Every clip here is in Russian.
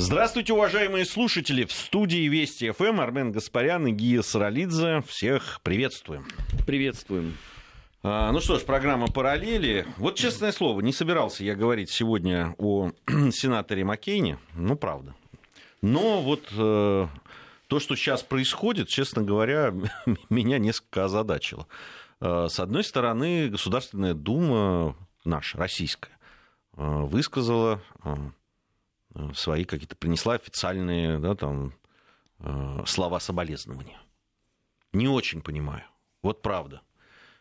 Здравствуйте, уважаемые слушатели. В студии Вести ФМ Армен Гаспарян и Гия Саралидзе. Всех приветствуем. Приветствуем. А, ну что ж, программа «Параллели». Вот, честное слово, не собирался я говорить сегодня о сенаторе Маккейне. Ну, правда. Но вот э, то, что сейчас происходит, честно говоря, меня несколько озадачило. Э, с одной стороны, Государственная Дума наша, российская, э, высказала э, свои какие-то, принесла официальные да, там, э, слова соболезнования. Не очень понимаю. Вот правда.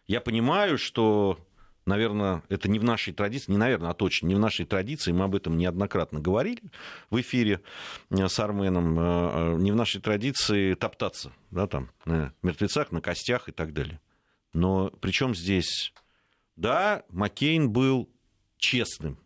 Я понимаю, что, наверное, это не в нашей традиции, не наверное, а точно не в нашей традиции, мы об этом неоднократно говорили в эфире э, с Арменом, э, не в нашей традиции топтаться да, там, на мертвецах, на костях и так далее. Но причем здесь, да, Маккейн был честным,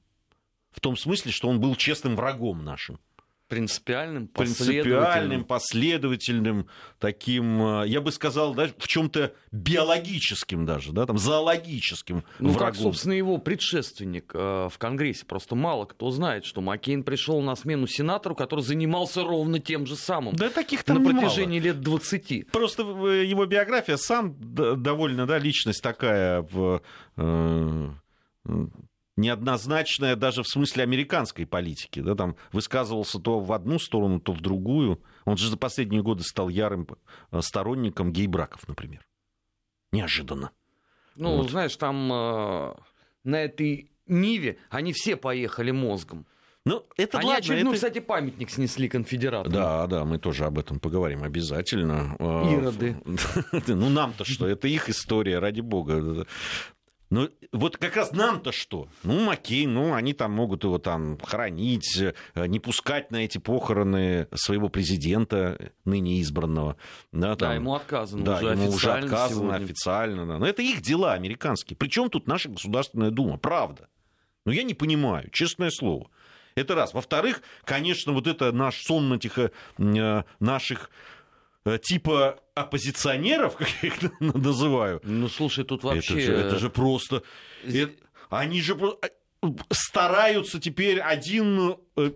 в том смысле, что он был честным врагом нашим. Принципиальным, Принципиальным, последовательным. последовательным, таким, э, я бы сказал, даже в чем-то биологическим даже, да, там, зоологическим Ну, врагом. как, собственно, его предшественник э, в Конгрессе. Просто мало кто знает, что Маккейн пришел на смену сенатору, который занимался ровно тем же самым. Да таких на там немало. протяжении лет 20. Просто э, его биография сам довольно, да, личность такая в, э, неоднозначная даже в смысле американской политики. Да, там высказывался то в одну сторону, то в другую. Он же за последние годы стал ярым э, сторонником гей-браков, например. Неожиданно. Ну, Вот. знаешь, там э, на этой Ниве они все поехали мозгом. Ну, это они ладно, очередной, это- кстати, памятник снесли конфедератам. Да, да, мы тоже об этом поговорим обязательно. Э, Ироды. Ну, нам-то что? Это их история, ради бога. Ну, вот как раз нам-то что? Ну, окей, ну, они там могут его там хоронить, э, не пускать на эти похороны своего президента, ныне избранного. Да, Да, там. ему отказано Да, уже ему уже отказано сегодня. официально. Да. Но это их дела американские. Причем тут наша Государственная Дума? Правда. Но я не понимаю, честное слово. Это раз. Во-вторых, конечно, вот это наш сон на тихо, э, наших э, типа оппозиционеров, как я их называю, Ну, слушай, тут вообще... это, же, это же просто... Зи- э, они же э, стараются теперь один э,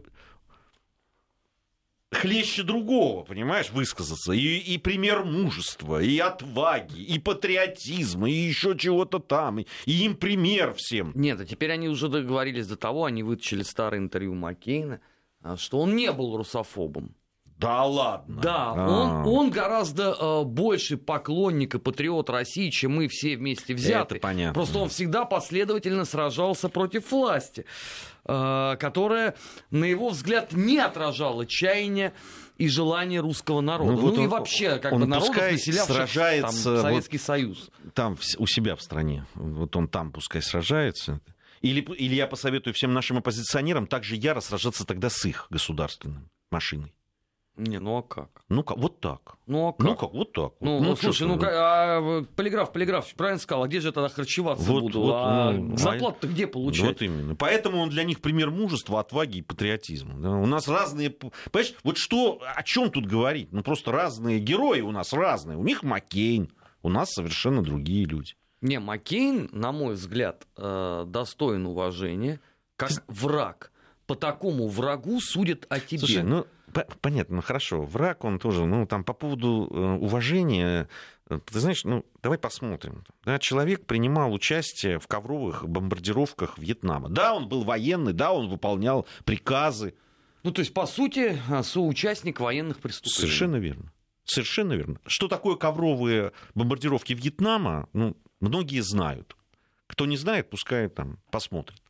хлеще другого, понимаешь, высказаться. И, и пример мужества, и отваги, и патриотизма, и еще чего-то там. И, и им пример всем. Нет, а теперь они уже договорились до того, они вытащили старое интервью Маккейна, а, что он не был русофобом. Да ладно. Да, А. он, он гораздо э, больше поклонник и патриот России, чем мы все вместе взяты. Это понятно. Просто он всегда последовательно сражался против власти, э, которая, на его взгляд, не отражала чаяния и желания русского народа. Ну, Ну, вот и он- вообще, как он бы пускай населявших сражается, там, вот- Советский Союз. Там, у себя в стране. Вот он там пускай сражается. Или, или я посоветую всем нашим оппозиционерам также яро сражаться тогда с их государственной машиной. Не, ну а как? Ну как, вот так. Ну а как? Ну как, вот так. вот. Ну, Ну, слушай, ну как, а, полиграф, полиграф, правильно сказал, а где же я тогда харчеваться Вот, буду? вот, а ну, зарплату-то где получать? Вот именно. Поэтому он для них пример мужества, отваги и патриотизма. Да, У нас разные... Понимаешь, вот что, о чем тут говорить? Ну, просто разные герои у нас разные. У них Маккейн, у нас совершенно другие люди. Не, Маккейн, на мой взгляд, э, достоин уважения как враг. По такому врагу судят о тебе. Слушай, ну, понятно, ну, хорошо, враг он тоже, ну, там, по поводу э, уважения, э, ты знаешь, ну, давай посмотрим. Да, человек принимал участие в ковровых бомбардировках Вьетнама. Да, он был военный, да, он выполнял приказы. Ну, то есть, по сути, э, соучастник военных преступлений. Совершенно верно. Совершенно верно. Что такое ковровые бомбардировки Вьетнама, ну, многие знают. Кто не знает, пускай там посмотрит.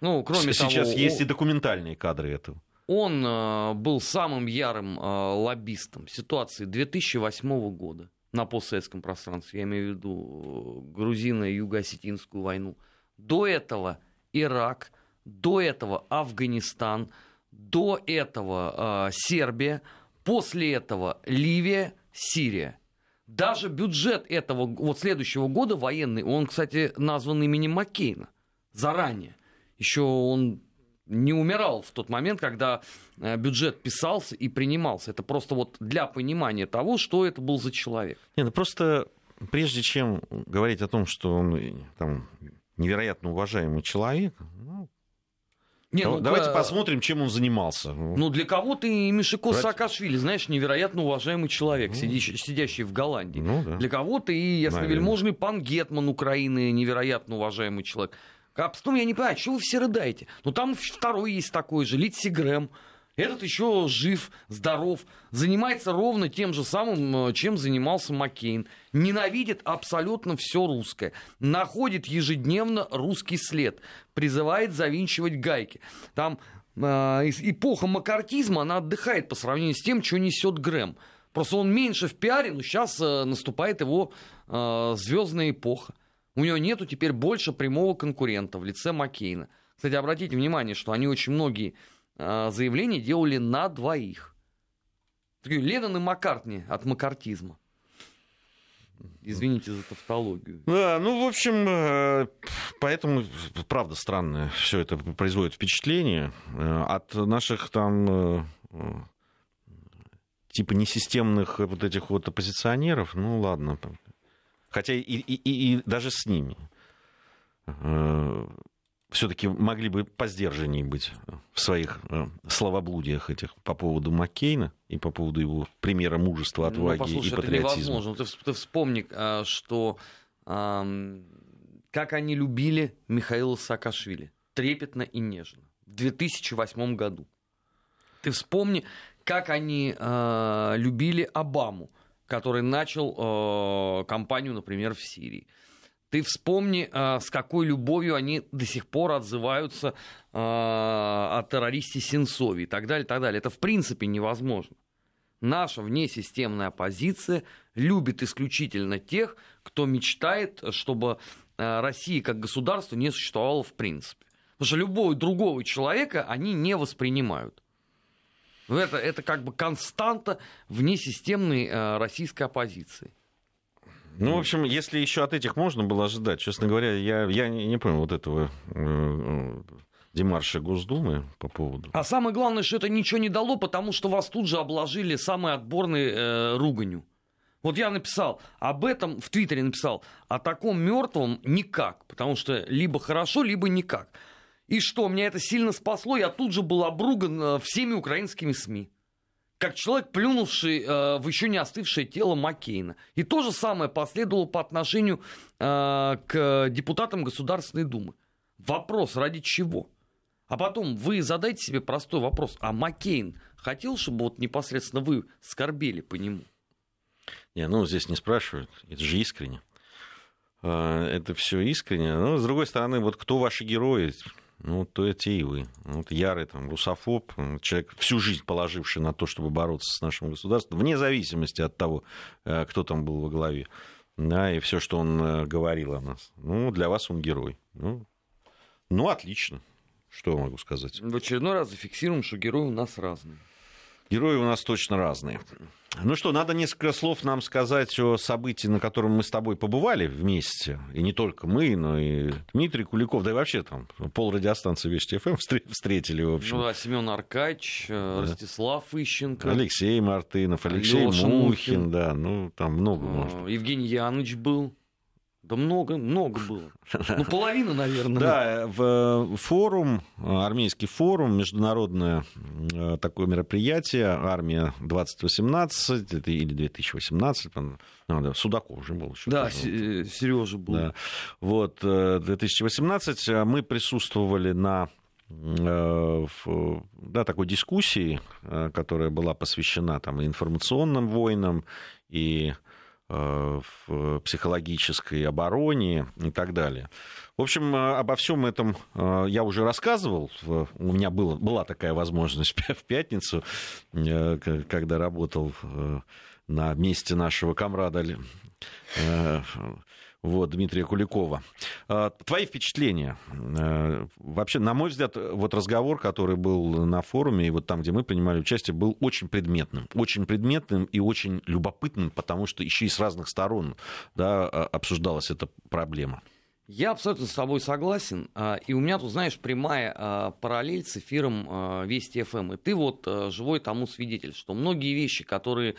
Ну, кроме С- того, Сейчас есть и документальные кадры этого. Он э, был самым ярым э, лоббистом ситуации 2008 года на постсоветском пространстве. Я имею в виду э, грузино-юго-осетинскую войну. До этого Ирак, до этого Афганистан, до этого Сербия, после этого Ливия, Сирия. Даже бюджет этого, вот следующего года военный, он, кстати, назван именем Маккейна заранее. Еще он не умирал в тот момент, когда э, бюджет писался и принимался. Это просто вот для понимания того, что это был за человек. Не, ну просто прежде чем говорить о том, что он э, там, невероятно уважаемый человек, ну, Не, ну, Давайте к... посмотрим, чем он занимался. Ну, для кого-то и Мишико Брать... Саакашвили, знаешь, невероятно уважаемый человек, ну... сидящий, сидящий в Голландии. Ну, да. Для кого-то и ясновельможный пан Гетман Украины, невероятно уважаемый человек. А потом я не понимаю, чего вы все рыдаете? Ну, там второй есть такой же, Литси Грэм. Этот еще жив, здоров, занимается ровно тем же самым, э, чем занимался Маккейн. Ненавидит абсолютно все русское. Находит ежедневно русский след. Призывает завинчивать гайки. Там э, эпоха макартизма, она отдыхает по сравнению с тем, что несет Грэм. Просто он меньше в пиаре, но сейчас э, наступает его э, звездная эпоха. У него нету теперь больше прямого конкурента в лице Маккейна. Кстати, обратите внимание, что они очень многие а, заявления делали на двоих. Леннон и Маккартни от маккартизма. Извините за тавтологию. Да, ну, в общем, э, поэтому, правда, странно все это производит впечатление. Э, от наших там э, типа несистемных вот этих вот оппозиционеров, ну, ладно. Хотя и, и, и, и даже с ними все-таки могли бы посдержаннее быть в своих э, словоблудиях этих по поводу Маккейна и по поводу его примера мужества, ну, отваги ну, послушай, и патриотизма. Это невозможно. Ты, ты вспомни, а, что как они любили Михаила Саакашвили. Трепетно и нежно. В 2008 году. Ты вспомни, как они любили Обаму, который начал а, кампанию, например, в Сирии. Ты вспомни, а, с какой любовью они до сих пор отзываются а, о террористе Сенцове и так далее, и так далее. Это в принципе невозможно. Наша внесистемная оппозиция любит исключительно тех, кто мечтает, чтобы а, Россия как государство не существовало в принципе. Потому что любого другого человека они не воспринимают. Это, это как бы константа внесистемной российской оппозиции. Ну, в общем, если еще от этих можно было ожидать, честно говоря, я, я не, не понял вот этого э, демарша Госдумы по поводу. А самое главное, что это ничего не дало, потому что вас тут же обложили самой отборной э, руганью. Вот я написал об этом, в Твиттере написал, о таком мертвом никак, потому что либо хорошо, либо никак. И что, меня это сильно спасло, я тут же был обруган э, всеми украинскими СМИ как человек, плюнувший э, в еще не остывшее тело Маккейна. И то же самое последовало по отношению э, к депутатам Государственной Думы. Вопрос, ради чего? А потом вы задайте себе простой вопрос. А Маккейн хотел, чтобы вот непосредственно вы скорбели по нему? Не, ну здесь не спрашивают. Это же искренне. Э, это все искренне. Но, с другой стороны, вот кто ваши герои? Ну, то это и вы. Вот ярый там русофоб, человек, всю жизнь положивший на то, чтобы бороться с нашим государством, вне зависимости от того, э, кто там был во главе, да, и все, что он э, говорил о нас. Ну, для вас он герой. Ну, ну отлично. Что я могу сказать? В очередной раз зафиксируем, что герои у нас разные. Герои у нас точно разные. Ну что, надо несколько слов нам сказать о событии, на котором мы с тобой побывали вместе. И не только мы, но и Дмитрий Куликов, да и вообще там пол радиостанции Вести ФМ встретили, в общем. Ну да, Семен Аркач, э, да. Ростислав Ищенко. Алексей Мартынов, Алексей Мухин, Мухин, да, ну там много а, можно. Евгений Яныч был. Да много, много было. Ну, половина, наверное. Да, в форум, армейский форум, международное э, такое мероприятие, армия 2018 или 2018, ну, да, Судаков уже был. Еще да, Сережа был. Да. Вот, 2018 э, мы присутствовали на э, да, такой дискуссии, которая была посвящена там, информационным войнам и Э, в психологической обороне и так далее. В общем, э, обо всем этом э, я уже рассказывал. У меня было, была такая возможность в пятницу, когда работал на месте нашего комрада вот, Дмитрия Куликова. А, твои впечатления? Э, вообще, на мой взгляд, вот разговор, который был на форуме, и вот там, где мы принимали участие, был очень предметным. Очень предметным и очень любопытным, потому что еще и с разных сторон да, а, обсуждалась эта проблема. Я абсолютно с тобой согласен. А, и у меня тут, знаешь, прямая параллель с эфиром Вести ФМ. И ты вот живой тому свидетель, что многие вещи, которые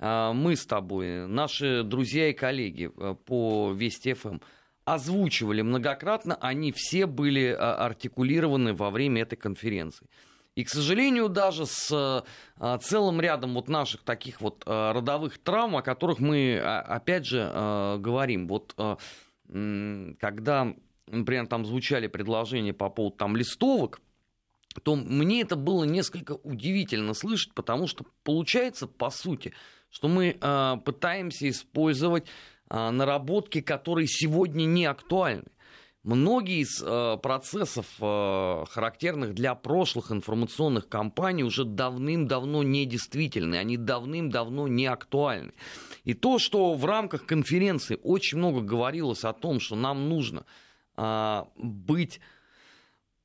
мы с тобой, наши друзья и коллеги э, по Вести ФМ, озвучивали многократно, они все были артикулированы во время этой конференции. И, к сожалению, даже с а, целым рядом вот наших таких вот а, родовых травм, о которых мы, а, опять же, а, говорим. Вот а, когда, например, там звучали предложения по поводу там листовок, то мне это было несколько удивительно слышать, потому что получается, по сути, что мы э, пытаемся использовать э, наработки, которые сегодня не актуальны. Многие из э, процессов, э, характерных для прошлых информационных кампаний, уже давным-давно недействительны, они давным-давно не актуальны. И то, что в рамках конференции очень много говорилось о том, что нам нужно э, быть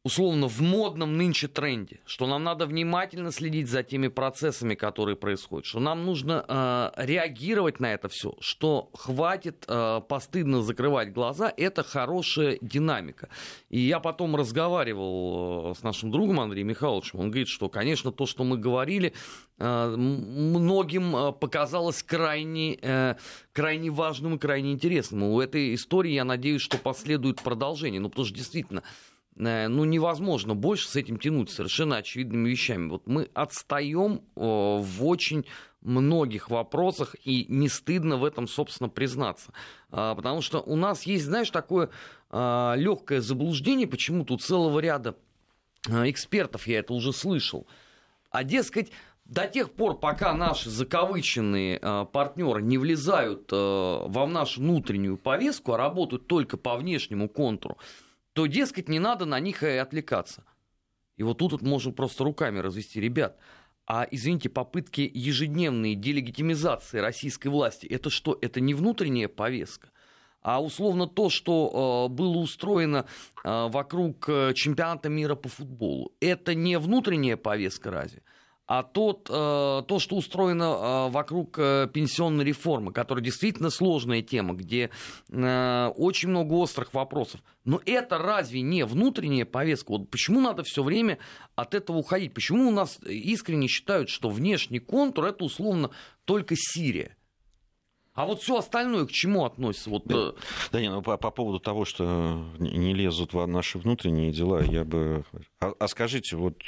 условно в модном нынче тренде, что нам надо внимательно следить за теми процессами, которые происходят, что нам нужно э, реагировать на это все, что хватит э, постыдно закрывать глаза, это хорошая динамика. И я потом разговаривал э, с нашим другом Андреем Михайловичем, он говорит, что, конечно, то, что мы говорили, э, многим э, показалось крайне, э, крайне важным и крайне интересным. У этой истории, я надеюсь, что последует продолжение, ну, потому что действительно ну, невозможно больше с этим тянуть совершенно очевидными вещами. Вот мы отстаем в очень многих вопросах, и не стыдно в этом, собственно, признаться. А, потому что у нас есть, знаешь, такое а, легкое заблуждение, почему-то у целого ряда а, экспертов, я это уже слышал, а дескать, до тех пор, пока наши закавыченные партнеры не влезают во нашу внутреннюю повестку, а работают только по внешнему контуру, то, дескать, не надо на них и отвлекаться. И вот тут вот можно просто руками развести. Ребят, а, извините, попытки ежедневной делегитимизации российской власти, это что, это не внутренняя повестка? А условно то, что э, было устроено э, вокруг э, чемпионата мира по футболу, это не внутренняя повестка разве? А тот, э, то, что устроено э, вокруг э, пенсионной реформы, которая действительно сложная тема, где очень много острых вопросов. Но это разве не внутренняя повестка? Вот почему надо все время от этого уходить? Почему у нас искренне считают, что внешний контур это условно только Сирия? А вот все остальное к чему относится? Вот, да, да не, ну по, по поводу того, что не лезут в наши внутренние дела, я бы... А, а скажите, вот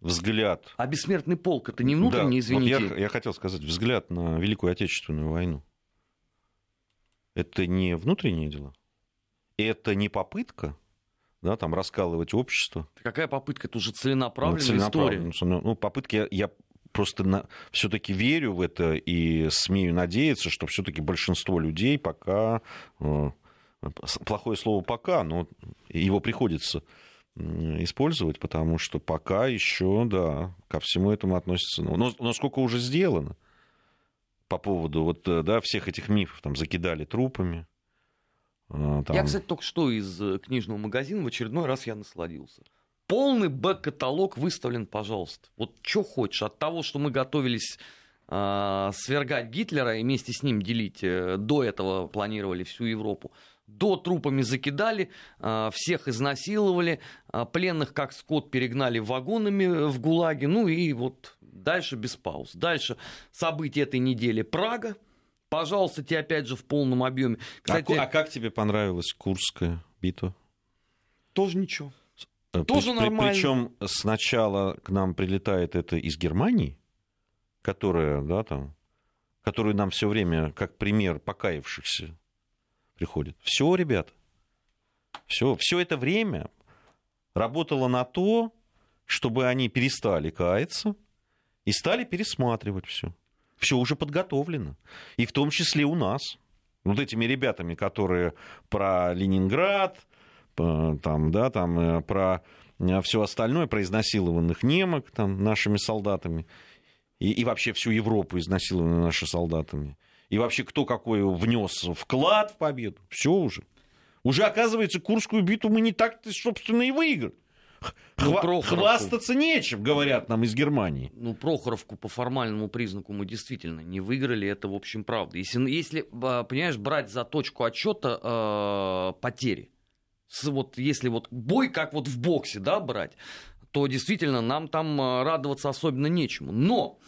взгляд... А бессмертный полк это не внутренний, да, извините? Вот я, я хотел сказать, взгляд на Великую Отечественную войну. Это не внутренние дела? Это не попытка да, там, раскалывать общество. Какая попытка? Это уже целенаправленная, ну, целенаправленная история. Ну, ну, попытки, я, я просто на, все-таки верю в это и смею надеяться, что все-таки большинство людей пока, э, плохое слово пока, но его приходится использовать, потому что пока еще, да, ко всему этому относится. Но, но сколько уже сделано по поводу вот, э, да, всех этих мифов, там, закидали трупами. Э, там... Я, кстати, только что из э, книжного магазина в очередной раз я насладился. Полный бэк-каталог выставлен, пожалуйста. Вот что хочешь. От того, что мы готовились э, свергать Гитлера и вместе с ним делить, до этого планировали всю Европу, до трупами закидали, а, всех изнасиловали, а, пленных как скот перегнали вагонами в ГУЛАГе, ну и вот дальше без пауз. Дальше события этой недели Прага, пожалуйста, тебе опять же в полном объеме. Кстати, а, а как тебе понравилась Курская битва? Тоже ничего. Э, Тоже при, нормально. Причем сначала к нам прилетает это из Германии, которая, да, там, которую нам все время как пример покаявшихся приходит. Все, ребята, все, все это время работало на то, чтобы они перестали каяться и стали пересматривать все. Все уже подготовлено. И в том числе у нас. Вот этими ребятами, которые про Ленинград, там, да, там, э, про э, все остальное, про изнасилованных немок там, нашими солдатами, и, и вообще всю Европу изнасилованную нашими солдатами и вообще кто какой внес вклад в победу. Все уже. Уже, оказывается, Курскую битву мы не так, собственно, и выиграли. Ну, Хва- хвастаться нечем, говорят нам из Германии. Ну, Прохоровку по формальному признаку мы действительно не выиграли, это, в общем, правда. Если, если а, понимаешь, брать за точку отчета э, потери, вот если вот бой, как вот в боксе, да, брать, то действительно нам там а, радоваться особенно нечему. Но,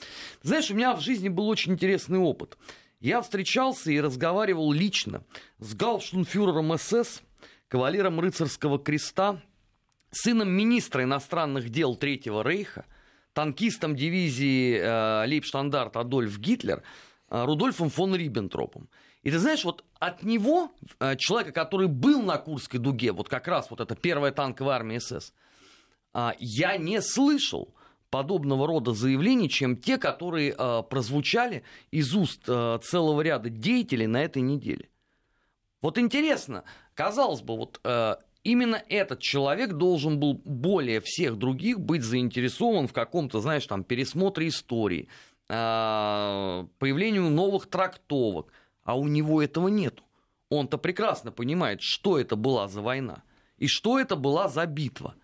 знаешь, у меня в жизни был очень интересный опыт. Я встречался и разговаривал лично с галштунфюрером СС, кавалером рыцарского креста, сыном министра иностранных дел Третьего Рейха, танкистом дивизии э, Лейбштандарт Адольф Гитлер, э, Рудольфом фон Риббентропом. И ты знаешь, вот от него, э, человека, который был на Курской дуге, вот как раз вот эта первая танковая армия СС, э, я не слышал подобного рода заявлений, чем те, которые э, прозвучали из уст э, целого ряда деятелей на этой неделе. Вот интересно, казалось бы, вот э, именно этот человек должен был более всех других быть заинтересован в каком-то, знаешь, там, пересмотре истории, э, появлению новых трактовок, а у него этого нету. Он-то прекрасно понимает, что это была за война и что это была за битва.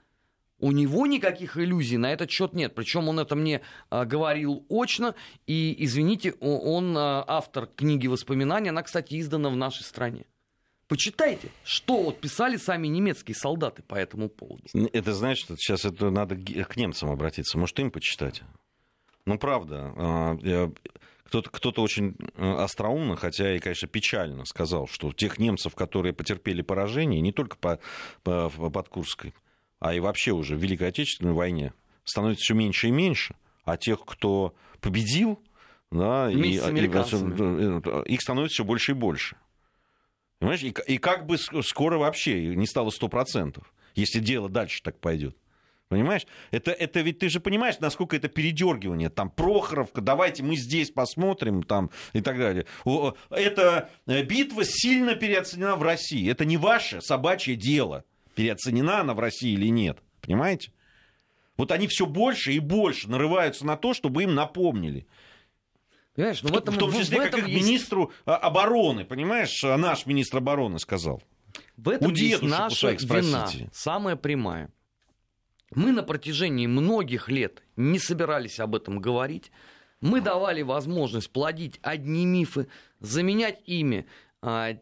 У него никаких иллюзий на этот счет нет. Причем он это мне а, говорил очно. И, извините, он а, автор книги воспоминаний. Она, кстати, издана в нашей стране. Почитайте, что вот писали сами немецкие солдаты по этому поводу. Это значит, что сейчас это надо к немцам обратиться. Может, им почитать? Ну, правда. А, кто-то, кто-то очень э, остроумно, хотя и, конечно, печально сказал, что тех немцев, которые потерпели поражение, не только по, по, под Курской, а и вообще уже в Великой Отечественной войне, становится все меньше и меньше. А тех, кто победил, да, и, и, э, их становится все больше и больше. Понимаешь? И, и как бы скоро вообще не стало 100%, если дело дальше так пойдет. Понимаешь? Это, это ведь ты же понимаешь, насколько это передергивание. Там Прохоровка, давайте мы здесь посмотрим, там и так далее. Эта э, битва сильно переоценена в России. Это не ваше собачье дело, переоценена она в России или нет. Понимаете? Вот они все больше и больше нарываются на то, чтобы им напомнили. Понимаешь, ну в, этом, в том числе, в этом как есть... министру а, обороны, понимаешь, а наш министр обороны сказал. В этом У есть наша вина, самая прямая. Мы на протяжении многих лет не собирались об этом говорить. Мы давали возможность плодить одни мифы, заменять ими а,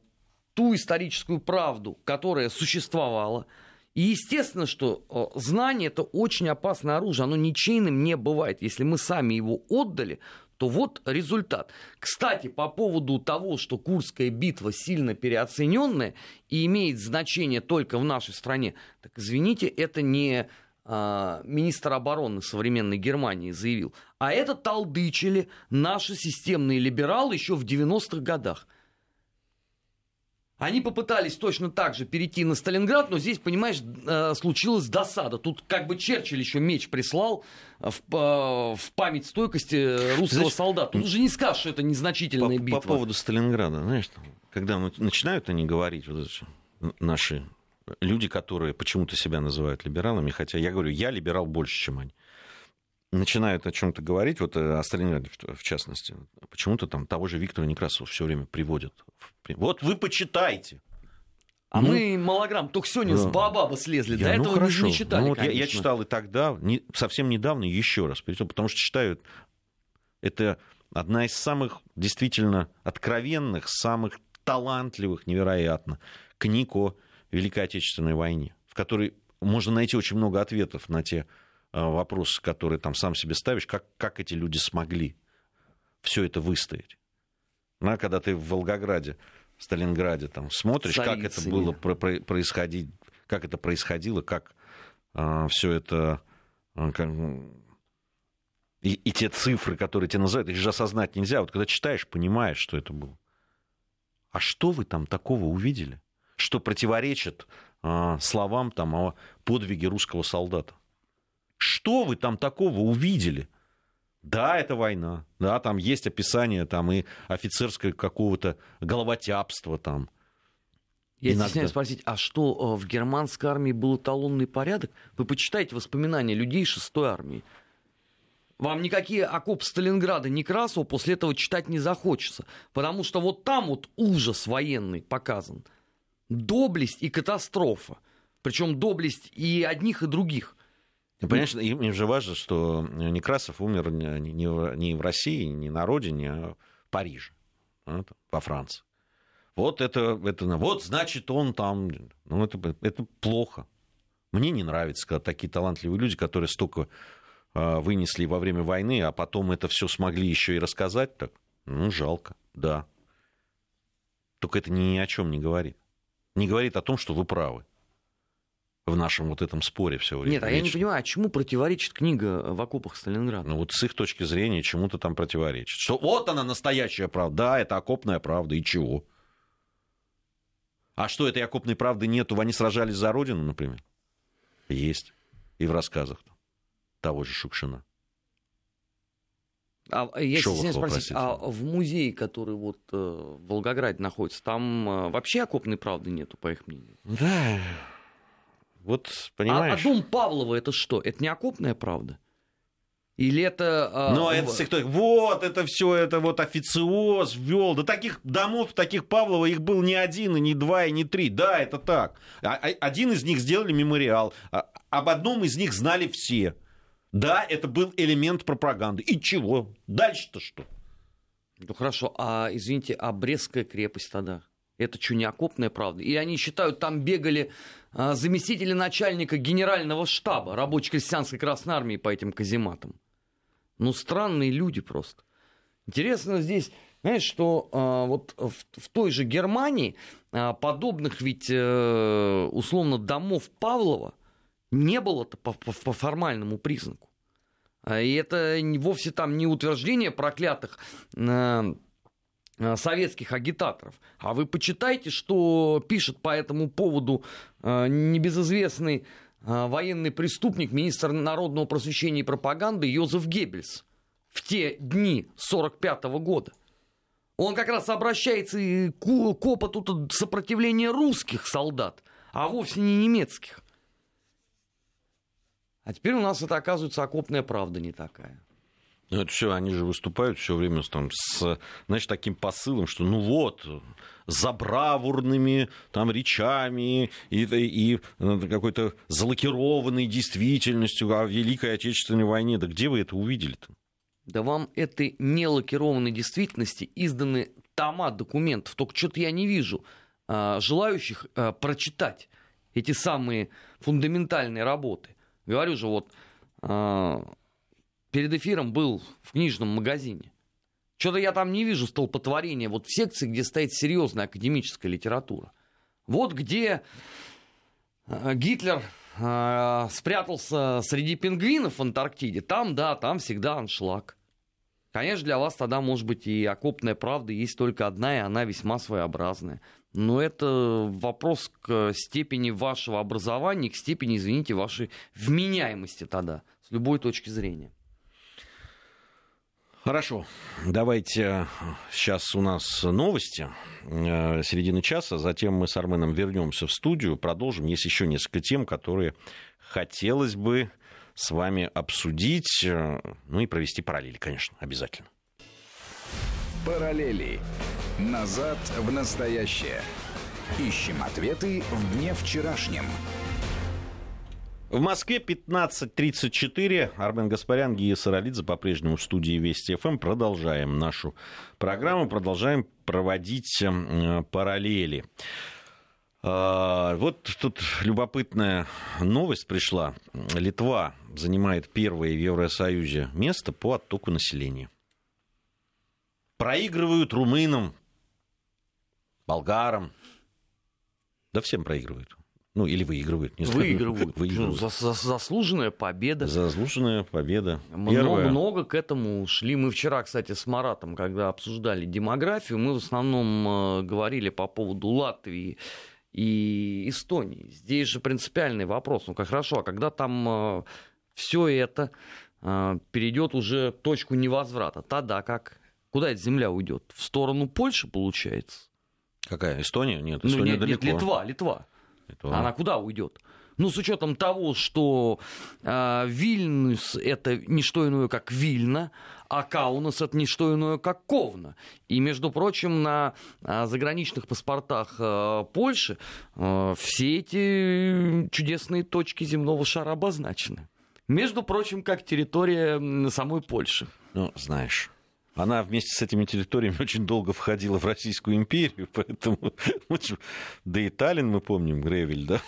ту историческую правду, которая существовала. И естественно, что а, знание это очень опасное оружие, оно ничейным не бывает. Если мы сами его отдали, то вот результат. Кстати, по поводу того, что Курская битва сильно переоцененная и имеет значение только в нашей стране, так извините, это не а, министр обороны современной Германии заявил, а это толдычили наши системные либералы еще в 90-х годах. Они попытались точно так же перейти на Сталинград, но здесь, понимаешь, э, случилась досада. Тут как бы Черчилль еще меч прислал в, в память стойкости русского Знаешь, солдата. Тут уже не скажешь, что это незначительная по, битва. По поводу Сталинграда, знаешь, когда начинают они говорить, вот наши люди, которые почему-то себя называют либералами, хотя я говорю, я либерал больше, чем они начинают о чем-то говорить, вот э, о Сталинграде в частности, почему-то там того же Виктора Некрасова все время приводят. Вот вы почитайте. А ну, мы малограмм только сегодня да. с Баобаба слезли. Я, До ну, этого хорошо. не читали, ну, вот я, я читал и тогда, не, совсем недавно еще раз, потому что читаю, это одна из самых действительно откровенных, самых талантливых, невероятно, книг о Великой Отечественной войне, в которой можно найти очень много ответов на те а, вопрос, который там сам себе ставишь, как, как эти люди смогли все это выстоять. Ну, когда ты в Волгограде, в Сталинграде там смотришь, Царицыне. как это было происходить, как это происходило, как а, все это а, как, и, и те цифры, которые тебе называют, их же осознать нельзя. Вот когда читаешь, понимаешь, что это было. А что вы там такого увидели, что противоречит а, словам там о подвиге русского солдата? Что вы там такого увидели? Да, это война. Да, там есть описание там и офицерского какого-то головотяпства там. Я Иногда. стесняюсь спросить, а что э, в германской армии был эталонный порядок? Вы почитайте воспоминания людей шестой армии. Вам никакие окоп Сталинграда Некрасова после этого читать не захочется. Потому что вот там вот ужас военный показан. Доблесть и катастрофа. Причем доблесть и одних, и других. Ты понимаешь, им, им же важно, что Некрасов умер не, не, не в России, не на родине, а в Париже, вот, во Франции. Вот это, это, вот значит он там, ну это, это плохо. Мне не нравится, когда такие талантливые люди, которые столько э, вынесли во время войны, а потом это все смогли еще и рассказать так. Ну, жалко, да. Только это ни о чем не говорит. Не говорит о том, что вы правы в нашем вот этом споре все время. Нет, а я не понимаю, а чему противоречит книга в окопах Сталинграда? Ну вот с их точки зрения чему-то там противоречит. Что вот она настоящая правда. Да, это окопная правда. И чего? А что, этой окопной правды нету? Они сражались за Родину, например? Есть. И в рассказах того же Шукшина. А, я Шолохова, спросить, а в музее, который вот э, в Волгограде находится, там э, вообще окопной правды нету, по их мнению? Да, вот понимаешь. А, а дом Павлова это что? Это не окопная правда? Или это... А, Но это все кто... Вот, это все, это вот официоз ввел. Да таких домов, таких Павлова, их был не один, и не два, и не три. Да, это так. А, а, один из них сделали мемориал. Об одном из них знали все. Да, это был элемент пропаганды. И чего? Дальше-то что? Ну хорошо, а извините, а Брестская крепость тогда? Это что, не окопная правда? И они считают, там бегали а, заместители начальника генерального штаба рабочей крестьянской Красной Армии по этим казематам. Ну, странные люди просто. Интересно здесь, знаешь, что а, вот в, в той же Германии а, подобных ведь а, условно домов Павлова не было-то по, по, по формальному признаку. А, и это вовсе там не утверждение проклятых а, советских агитаторов. А вы почитайте, что пишет по этому поводу небезызвестный военный преступник, министр народного просвещения и пропаганды Йозеф Геббельс в те дни 1945 года. Он как раз обращается к, к опыту сопротивления русских солдат, а вовсе не немецких. А теперь у нас это, оказывается, окопная правда не такая. Ну, это все, они же выступают все время там, с, знаешь, таким посылом, что ну вот, за бравурными там речами и, и э, какой-то залакированной действительностью о Великой Отечественной войне. Да где вы это увидели-то? Да вам этой нелакированной действительности изданы тома документов. Только что-то я не вижу а, желающих а, прочитать эти самые фундаментальные работы. Говорю же, вот а, перед эфиром был в книжном магазине. Что-то я там не вижу столпотворения вот в секции, где стоит серьезная академическая литература. Вот где а, Гитлер э, спрятался среди пингвинов в Антарктиде. Там, да, там всегда аншлаг. Конечно, для вас тогда, может быть, и окопная правда есть только одна, и она весьма своеобразная. Но это вопрос к степени вашего образования, к степени, извините, вашей вменяемости тогда, с любой точки зрения. Хорошо, давайте сейчас у нас новости э, середины часа, затем мы с Арменом вернемся в студию, продолжим. Есть еще несколько тем, которые хотелось бы с вами обсудить, э, ну и провести параллели, конечно, обязательно. Параллели. Назад в настоящее. Ищем ответы в дне вчерашнем. В Москве 15.34. Армен Гаспарян, Гия Саралидзе по-прежнему в студии Вести ФМ. Продолжаем нашу программу, продолжаем проводить э, параллели. А, вот тут любопытная новость пришла. Литва занимает первое в Евросоюзе место по оттоку населения проигрывают румынам, болгарам. Да всем проигрывают. Ну, или выигрывают, не знаю. Выигрывают. выигрывают. Ну, за, за, заслуженная победа. Заслуженная победа. Много, много к этому шли. Мы вчера, кстати, с Маратом, когда обсуждали демографию, мы в основном э, говорили по поводу Латвии и Эстонии. Здесь же принципиальный вопрос. Ну, как хорошо, а когда там э, все это э, перейдет уже точку невозврата, тогда как? Куда эта земля уйдет? В сторону Польши, получается? Какая? Эстония? Нет, ну, Эстония ну, нет, далеко. Нет, Литва, Литва. Литва. Она куда уйдет? Ну, с учетом того, что э, Вильнюс это не что иное, как Вильна, а Каунас это не что иное, как Ковна. И, между прочим, на э, заграничных паспортах э, Польши э, все эти чудесные точки земного шара обозначены. Между прочим, как территория самой Польши. Ну, знаешь, она вместе с этими территориями очень долго входила в Российскую империю, поэтому... Да и Таллин, мы помним, Гревель, да?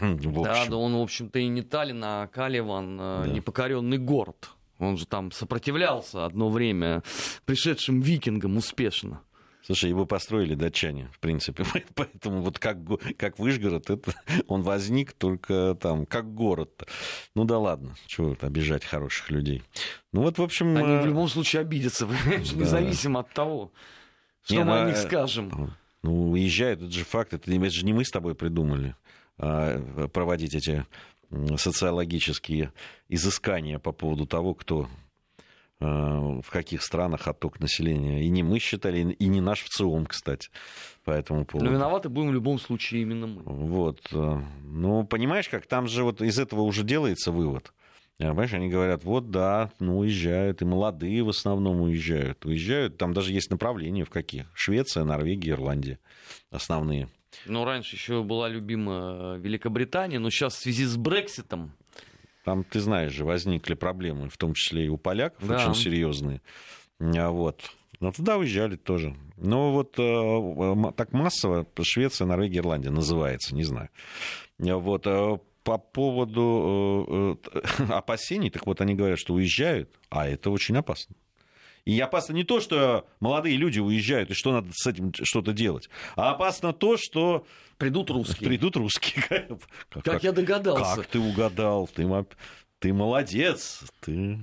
Да, да он, в общем-то, и не Таллин, а Каливан, э, да. непокоренный город Он же там сопротивлялся одно время пришедшим викингам успешно. Слушай, его построили датчане, в принципе. Поэтому вот как, как Вышгород, это, он возник только там, как город. -то. Ну да ладно, чего обижать хороших людей. Ну вот, в общем... Они в любом случае обидятся, понимаешь, да. независимо от того, что не, мы ну, о них э, скажем. Ну, уезжают, это же факт, это, это же не мы с тобой придумали а, проводить эти социологические изыскания по поводу того, кто э, в каких странах отток населения. И не мы считали, и не наш ВЦИОМ, кстати, по этому поводу. Но виноваты будем в любом случае именно мы. Вот. Э, ну, понимаешь, как там же вот из этого уже делается вывод. Э, понимаешь, они говорят, вот да, ну уезжают, и молодые в основном уезжают. Уезжают, там даже есть направления в каких. Швеция, Норвегия, Ирландия основные. Ну, раньше еще была любима Великобритания, но сейчас в связи с Брекситом... Там, ты знаешь же, возникли проблемы, в том числе и у поляков, да. очень серьезные. А вот. Но туда уезжали тоже. Но вот э, так массово Швеция, Норвегия, Ирландия называется, не знаю. А вот э, по поводу э, опасений, так вот они говорят, что уезжают, а это очень опасно. И опасно не то, что молодые люди уезжают, и что надо с этим что-то делать, а опасно то, что... Придут русские. Придут русские. Как, как я догадался. Как ты угадал? Ты, ты молодец. Ты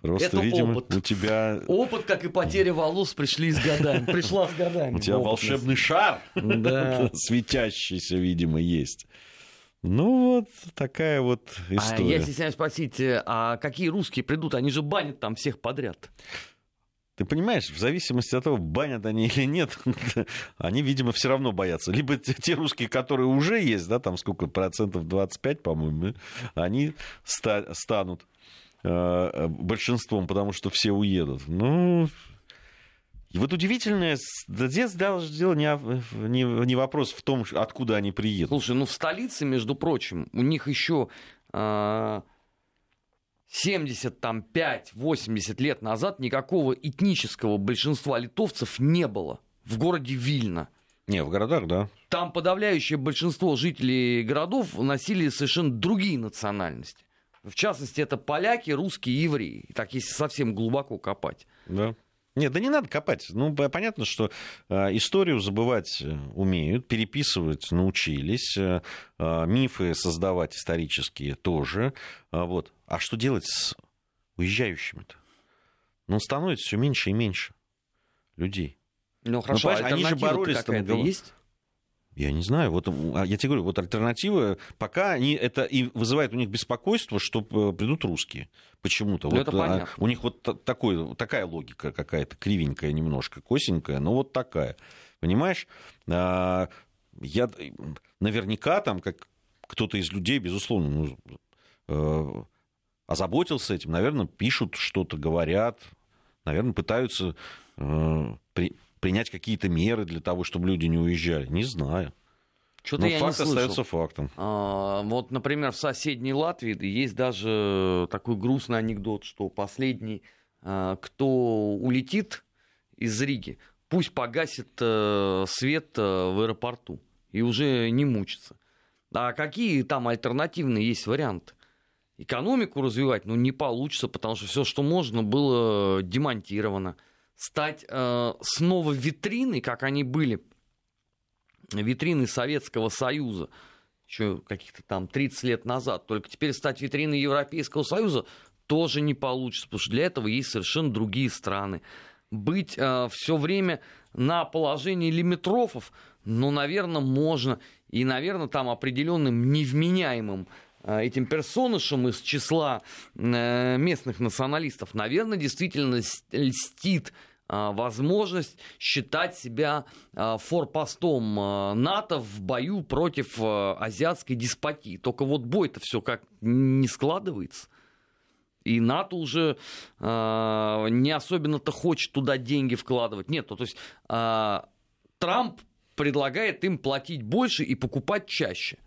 Просто, это видимо, опыт. у тебя... Опыт, как и потеря волос, пришли с годами. Пришла с годами. У тебя волшебный шар да. светящийся, видимо, есть. Ну, вот такая вот история. А я стесняюсь спросить, а какие русские придут? Они же банят там всех подряд. Ты понимаешь, в зависимости от того, банят они или нет, они, видимо, все равно боятся. Либо те русские, которые уже есть, да, там сколько, процентов 25, по-моему, они ста- станут э, большинством, потому что все уедут. Ну, и вот удивительное, здесь даже дело не, не, не вопрос в том, откуда они приедут. Слушай, ну в столице, между прочим, у них еще э, 75-80 лет назад никакого этнического большинства литовцев не было в городе Вильна. Не, в городах, да. Там подавляющее большинство жителей городов носили совершенно другие национальности. В частности, это поляки, русские и евреи. Так, если совсем глубоко копать. Да. Нет, да не надо копать. Ну, понятно, что э, историю забывать э, умеют, переписывать научились, э, мифы создавать исторические тоже. Вот. А что делать с уезжающими-то? Ну, становится все меньше и меньше людей. Ну, хорошо, ну, они же боролись там. Есть? Я не знаю. Вот, а я тебе говорю, вот альтернатива, пока они, это и вызывает у них беспокойство, что э, придут русские. Почему-то. Ну, вот, это понятно. У них вот такой, такая логика какая-то, кривенькая немножко, косенькая, но вот такая. Понимаешь? А, я наверняка там, как кто-то из людей, безусловно, ну, э, озаботился этим, наверное, пишут что-то, говорят, наверное, пытаются э, при, принять какие-то меры для того, чтобы люди не уезжали? Не знаю. Что-то Но факт не остается фактом. А, вот, например, в соседней Латвии есть даже такой грустный анекдот, что последний, а, кто улетит из Риги, пусть погасит а, свет а, в аэропорту и уже не мучится. А какие там альтернативные есть варианты? Экономику развивать, ну, не получится, потому что все, что можно, было демонтировано стать э, снова витриной, как они были, витриной Советского Союза, еще каких-то там 30 лет назад, только теперь стать витриной Европейского Союза тоже не получится, потому что для этого есть совершенно другие страны. Быть э, все время на положении лимитрофов, ну, наверное, можно. И, наверное, там определенным невменяемым э, этим персонажам из числа э, местных националистов, наверное, действительно льстит возможность считать себя а, форпостом а, НАТО в бою против азиатской деспотии. Только вот бой-то все как не складывается. И НАТО уже э, не особенно-то хочет туда деньги вкладывать. Нет, то, то есть э, Трамп предлагает им платить больше и покупать чаще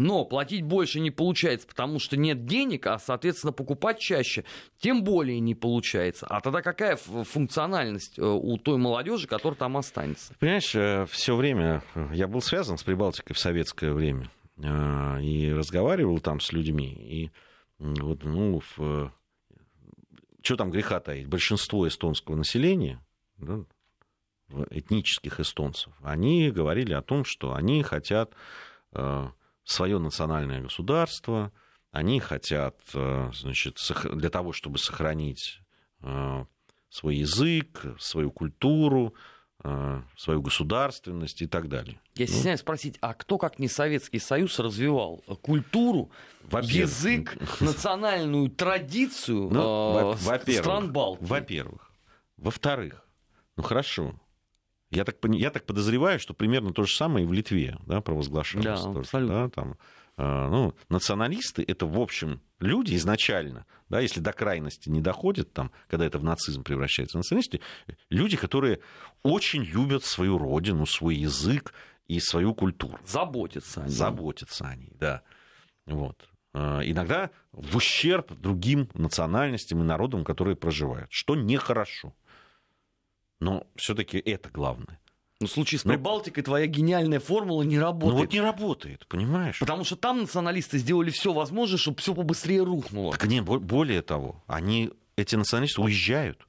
но платить больше не получается, потому что нет денег, а, соответственно, покупать чаще тем более не получается. А тогда какая функциональность э, у той молодежи, которая там останется? Понимаешь, э, все время я был связан с Прибалтикой в советское время э, и разговаривал там с людьми. И вот, ну, в... что там греха таить, большинство эстонского населения, да, этнических эстонцев, они говорили о том, что они хотят э, свое национальное государство, они хотят, э, значит, для того, чтобы сохранить э, свой язык, свою культуру, э, свою государственность и так далее. Я ну. стесняюсь спросить, а кто, как не Советский Союз, развивал культуру, язык, национальную традицию ну, э, стран Балтии? Во-первых. Во-вторых, ну хорошо, я так, я так подозреваю, что примерно то же самое и в Литве да, провозглашалось. Да, тоже, абсолютно. Да, там, э, ну, националисты это, в общем, люди изначально, да, если до крайности не доходит, там, когда это в нацизм превращается, националисты, люди, которые очень любят свою родину, свой язык и свою культуру. Заботятся они. Заботятся они, да. Вот. Э, иногда в ущерб другим национальностям и народам, которые проживают, что нехорошо. Но все-таки это главное. Но в случае с ну, Прибалтикой твоя гениальная формула не работает. Ну вот не работает, понимаешь? Потому что там националисты сделали все возможное, чтобы все побыстрее рухнуло. Так не, более того, они, эти националисты уезжают.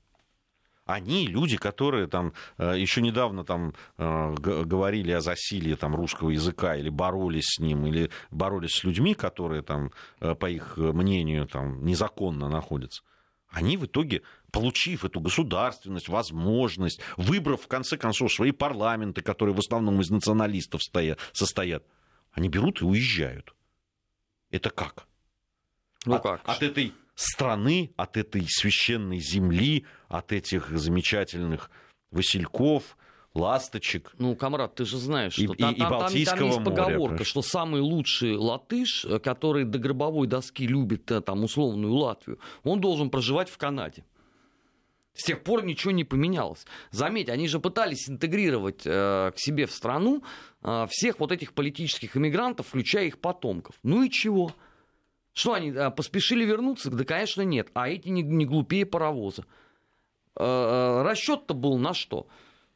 Они люди, которые там э, еще недавно там э, говорили о засилии там, русского языка или боролись с ним, или боролись с людьми, которые там, э, по их мнению, там, незаконно находятся они в итоге, получив эту государственность, возможность, выбрав, в конце концов, свои парламенты, которые в основном из националистов стоят, состоят, они берут и уезжают. Это как? Ну от, как? От этой страны, от этой священной земли, от этих замечательных васильков, ласточек. Ну, Камрад, ты же знаешь, что и, там, и, там, там, там есть поговорка, моря, что самый лучший латыш, э, который до гробовой доски любит э, там условную Латвию, он должен проживать в Канаде. С тех пор ничего не поменялось. Заметь, они же пытались интегрировать э, к себе в страну э, всех вот этих политических иммигрантов, включая их потомков. Ну и чего? Что они э, поспешили вернуться? Да, конечно, нет. А эти не, не глупее паровоза. Э, э расчет-то был на что?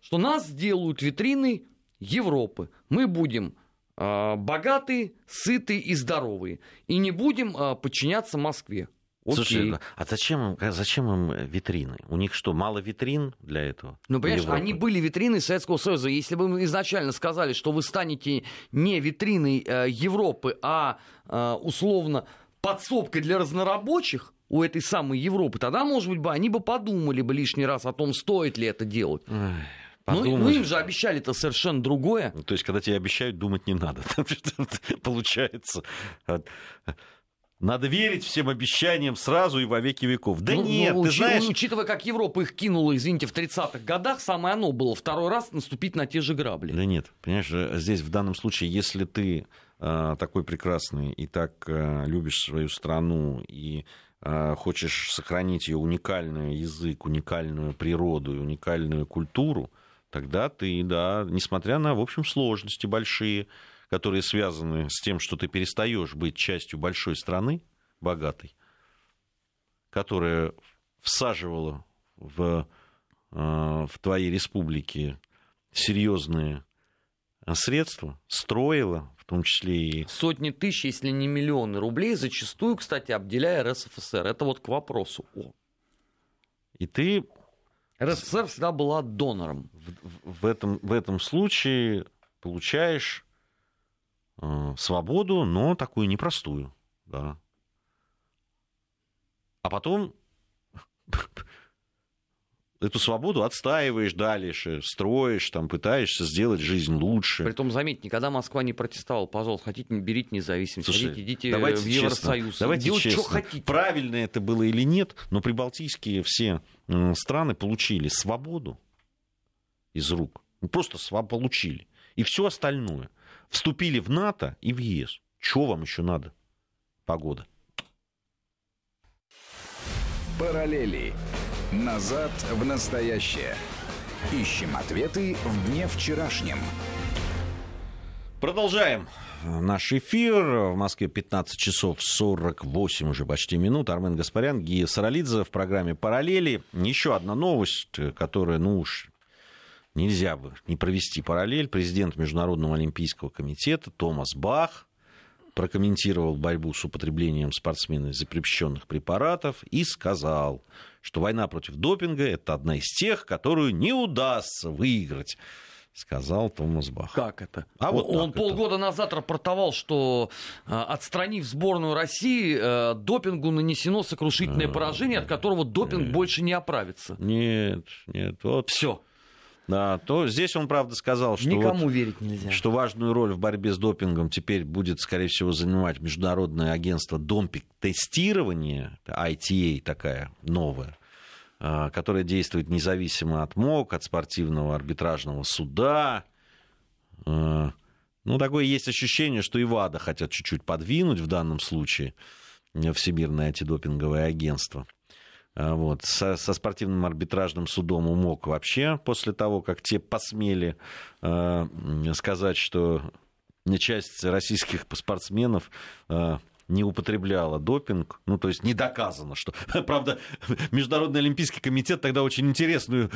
Что нас сделают витриной Европы. Мы будем э, богатые, сытые и здоровые. И не будем э, подчиняться Москве. Окей. Слушай, а зачем им, зачем им витрины? У них что, мало витрин для этого? Ну, понимаешь, Европы? они были витриной Советского Союза. Если бы мы изначально сказали, что вы станете не витриной э, Европы, а э, условно подсобкой для разнорабочих, у этой самой Европы, тогда, может быть, бы они бы подумали бы лишний раз о том, стоит ли это делать. Ой. Ну, ну им же обещали это совершенно другое. Ну, то есть, когда тебе обещают, думать не надо. Получается. Надо верить всем обещаниям сразу и во веки веков. Да ну, нет, ну, ты учи, знаешь... Учитывая, как Европа их кинула, извините, в 30-х годах, самое оно было второй раз наступить на те же грабли. Да нет, понимаешь, э, здесь в данном случае, если ты э, такой прекрасный и так э, любишь свою страну и э, хочешь сохранить ее уникальный язык, уникальную природу и уникальную культуру, тогда ты, да, несмотря на, в общем, сложности большие, которые связаны с тем, что ты перестаешь быть частью большой страны, богатой, которая всаживала в, э, в твоей республике серьезные средства, строила, в том числе и... Сотни тысяч, если не миллионы рублей, зачастую, кстати, обделяя РСФСР. Это вот к вопросу о. И ты РСФСР всегда была донором. В, в, этом, в этом случае получаешь э, свободу, но такую непростую. Да. А потом эту свободу отстаиваешь дальше, строишь, там, пытаешься сделать жизнь лучше. Притом, заметь, никогда Москва не протестовала. Пожалуйста, хотите, не берите независимость, Слушай, хотите, идите давайте в Евросоюз. Честно, давайте Делать, честно, что хотите. Правильно это было или нет, но прибалтийские все страны получили свободу из рук. Ну, просто получили. И все остальное. Вступили в НАТО и в ЕС. Чего вам еще надо? Погода. Параллели. Назад в настоящее. Ищем ответы в дне вчерашнем. Продолжаем наш эфир. В Москве 15 часов 48 уже почти минут. Армен Гаспарян, Гия Саралидзе в программе «Параллели». Еще одна новость, которая, ну уж, нельзя бы не провести параллель. Президент Международного олимпийского комитета Томас Бах прокомментировал борьбу с употреблением спортсменами запрещенных препаратов и сказал, что война против допинга – это одна из тех, которую не удастся выиграть сказал Томас Бах. Как это? А вот он полгода это. назад рапортовал, что э, отстранив сборную России, э, допингу нанесено сокрушительное а, поражение, от которого допинг нет. больше не оправится. Нет, нет. Вот. Все. Да, то здесь он, правда, сказал, что, Никому вот, верить нельзя. что важную роль в борьбе с допингом теперь будет, скорее всего, занимать Международное агентство допинг-тестирования, ITA такая новая, а, которая действует независимо от МОК, от спортивного арбитражного суда. А, ну, такое есть ощущение, что и ВАДА хотят чуть-чуть подвинуть в данном случае Всемирное антидопинговое агентство. А, вот. Со, со спортивным арбитражным судом УМОК вообще после того, как те посмели э, сказать, что часть российских спортсменов э, не употребляла допинг, ну, то есть не доказано, что... Правда, Международный Олимпийский комитет тогда очень интересную,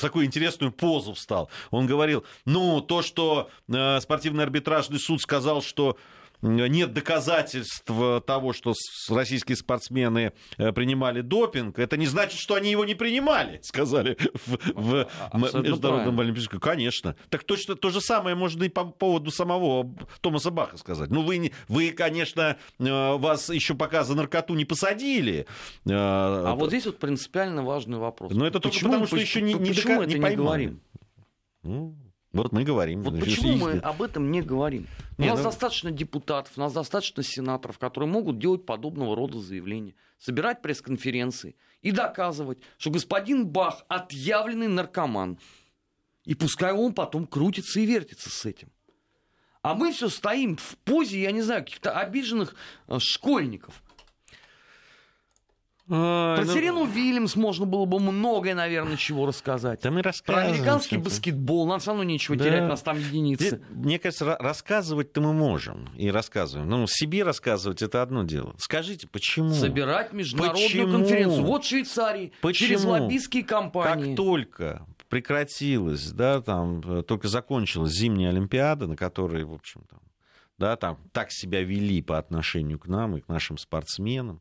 такую интересную позу встал. Он говорил, ну, то, что э, спортивный арбитражный суд сказал, что нет доказательств того, что российские спортсмены э, принимали допинг, это не значит, что они его не принимали, сказали в, в Международном Олимпийском. Конечно. Так точно то же самое можно и по поводу самого Томаса Баха сказать. Ну, вы, вы конечно, э, вас еще пока за наркоту не посадили. Э, а вот здесь вот принципиально важный вопрос. Но это почему, только потому, что еще не, не, почему дока- это не, не говорим? Ну, вот мы говорим. Вот почему мы об этом не говорим? У нас ну... достаточно депутатов, у нас достаточно сенаторов, которые могут делать подобного рода заявления, собирать пресс-конференции и доказывать, что господин Бах отъявленный наркоман. И пускай он потом крутится и вертится с этим. А мы все стоим в позе, я не знаю, каких-то обиженных э, школьников – Ой, Про ну... Сирену Вильямс можно было бы многое, наверное, чего рассказать. Да мы Про американский баскетбол, нам все равно нечего да. терять, нас там единицы. Мне кажется, рассказывать-то мы можем и рассказываем. Ну, себе рассказывать это одно дело. Скажите, почему? Собирать международную почему? конференцию. Вот Швейцарии, почему? через лоббистские компании. Как только прекратилась, да, там, только закончилась зимняя Олимпиада, на которой, в общем, там, да, там так себя вели по отношению к нам и к нашим спортсменам.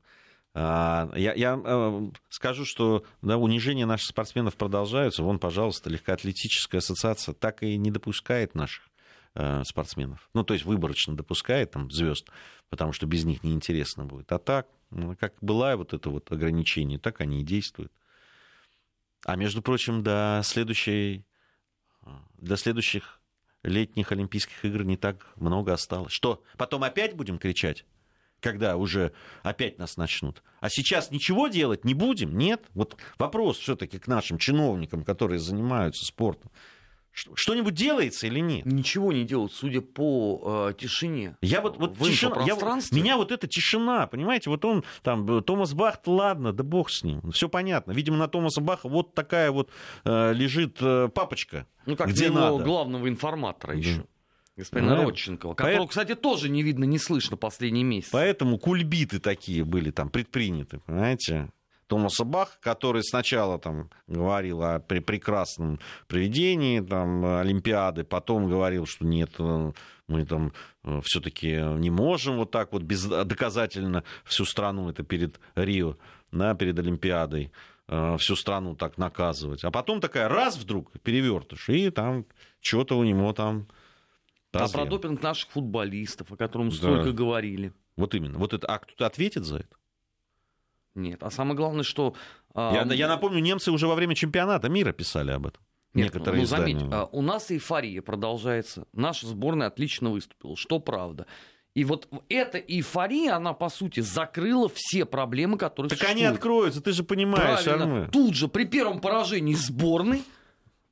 А, я, я э, скажу, что да, унижение наших спортсменов продолжаются. Вон, пожалуйста, легкоатлетическая ассоциация так и не допускает наших э, спортсменов. Ну, то есть выборочно допускает там звезд, потому что без них неинтересно будет. А так, ну, как было вот это вот ограничение, так они и действуют. А между прочим, до следующей, до следующих летних Олимпийских игр не так много осталось. Что, потом опять будем кричать? Когда уже опять нас начнут. А сейчас ничего делать не будем? Нет? Вот вопрос все-таки к нашим чиновникам, которые занимаются спортом. Что-нибудь делается или нет? Ничего не делают, судя по э, тишине. Я вот, вот тишина, я, меня вот эта тишина, понимаете, вот он там, Томас Бах, ладно, да бог с ним, все понятно. Видимо, на Томаса Баха вот такая вот э, лежит э, папочка, ну, как где надо. главного информатора да. еще господина да. Родченкова, которого, Поэт... кстати, тоже не видно, не слышно последний месяц. Поэтому кульбиты такие были там предприняты, понимаете? Томаса Бах, который сначала там говорил о при прекрасном приведении там, Олимпиады, потом говорил, что нет, э, мы там э, все-таки не можем вот так вот без, доказательно всю страну, это перед Рио, да, перед Олимпиадой, э, всю страну так наказывать. А потом такая раз вдруг перевертыш, и там что-то у него там Разве? А про допинг наших футболистов, о котором да. столько говорили. Вот именно. Вот это, а кто-то ответит за это? Нет. А самое главное, что... Я, а... я напомню, немцы уже во время чемпионата мира писали об этом. Нет, Некоторые ну, заметь, издания. у нас эйфория продолжается. Наша сборная отлично выступила, что правда. И вот эта эйфория, она, по сути, закрыла все проблемы, которые так существуют. они откроются, ты же понимаешь, Правильно. Армы. Тут же, при первом поражении сборной,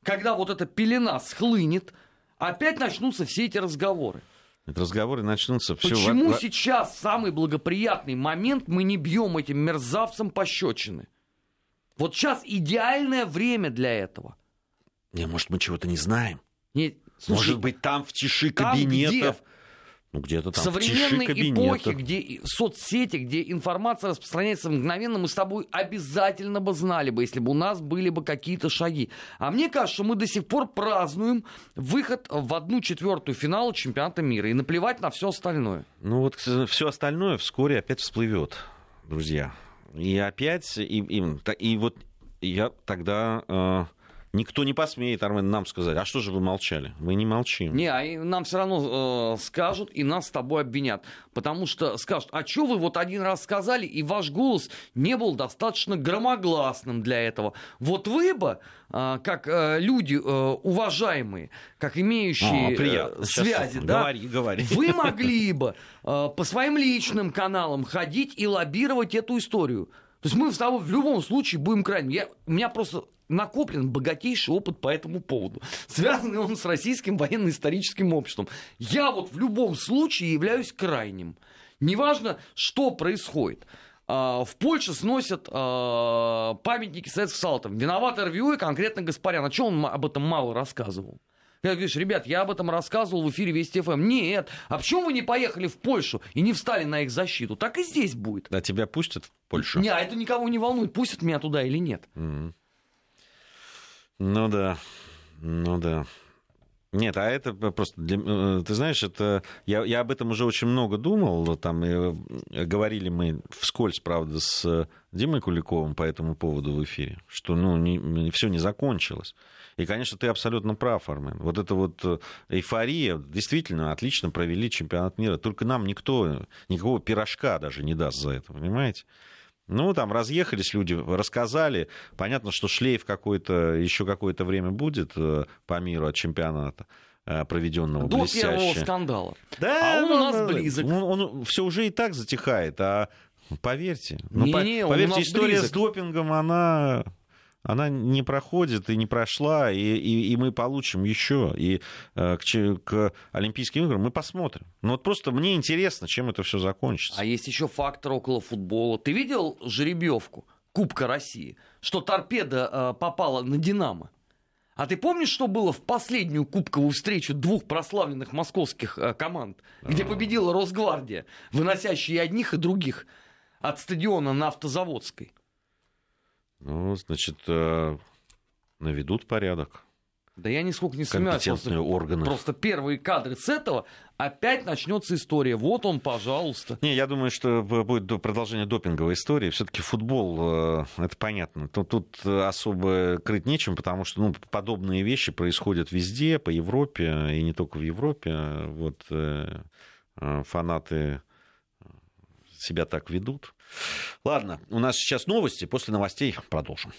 когда вот эта пелена схлынет, опять начнутся все эти разговоры. Это разговоры начнутся. Все Почему в... сейчас самый благоприятный момент мы не бьем этим мерзавцам пощечины? Вот сейчас идеальное время для этого. Не, может, мы чего-то не знаем. Нет, слушай, может быть, там в тиши кабинетов... Где? Ну, где-то В там современной в тиши эпохе, где соцсети, где информация распространяется мгновенно, мы с тобой обязательно бы знали бы, если бы у нас были бы какие-то шаги. А мне кажется, что мы до сих пор празднуем выход в одну четвертую финала чемпионата мира и наплевать на все остальное. Ну вот все остальное вскоре опять всплывет, друзья. И опять, и, и, и вот я тогда... никто не посмеет, Армен, нам сказать, а что же вы молчали? Мы не молчим. Не, а нам все равно э, скажут и нас с тобой обвинят. Потому что скажут, а что вы вот один раз сказали, и ваш голос не был достаточно громогласным для этого. Вот вы бы, э, как э, люди э, уважаемые, как имеющие А, э. Сейчас связи, да, Говори, говори. вы могли бы э, по своим личным каналам ходить и лоббировать эту историю. То есть мы с тобой в любом случае будем крайним. Я, у меня просто накоплен богатейший опыт по этому поводу. Связанный он с российским военно-историческим обществом. Я вот в любом случае являюсь крайним. Неважно, что происходит. А, В Польше сносят а, памятники советским солдатам. Виноват РВУ и конкретно Гаспарян. А что он об этом мало рассказывал? Я говорю, ребят, я об этом рассказывал в эфире Вести ФМ. Нет, а почему вы не поехали в Польшу и не встали на их защиту? Так и здесь будет. Да тебя пустят в Польшу? Не, а это никого не волнует, пустят меня туда или нет. Мгм. Ну да, ну да. Нет, а это просто, для- э, ты знаешь, это я, я об этом уже очень много думал. Там э, говорили мы вскользь, правда, с Димой Куликовым по этому поводу в эфире, что ну не, все не закончилось. И, конечно, ты абсолютно прав, Армен. Вот эта вот э, эйфория, действительно, отлично провели чемпионат мира. Только нам никто, никакого пирожка даже не даст за это, понимаете? Ну, там разъехались люди, рассказали. Понятно, что шлейф какой-то, еще какое-то время будет э, по миру от чемпионата э, проведенного До блестяще. первого скандала. Да, А он ну, у нас ну, близок. Он, все уже и так затихает, а поверьте. ну, по- Не-не, он у поверьте, история близок. с допингом, она, она не проходит и не прошла, и, и, и мы получим еще. И э, к, к Олимпийским играм мы посмотрим. Ну вот просто мне интересно, чем это все закончится. А есть еще фактор около футбола. Ты видел жеребьевку Кубка России? Что торпеда э, попала на Динамо? А ты помнишь, что было в последнюю кубковую встречу двух прославленных московских э, команд, где победила Росгвардия, выносящая и одних, и других от стадиона на Автозаводской? Ну, значит, э, наведут порядок. Да я нисколько не сомневаюсь. Просто, органы. просто первые кадры с этого опять начнется история. Вот он, пожалуйста. Не, я думаю, что будет до- продолжение допинговой истории. Все-таки футбол, э, это понятно. Тут, тут особо крыть нечем, потому что ну, подобные вещи происходят везде, по Европе, и не только в Европе. Вот э, фанаты себя так ведут. Ладно, у нас сейчас новости. После новостей продолжим.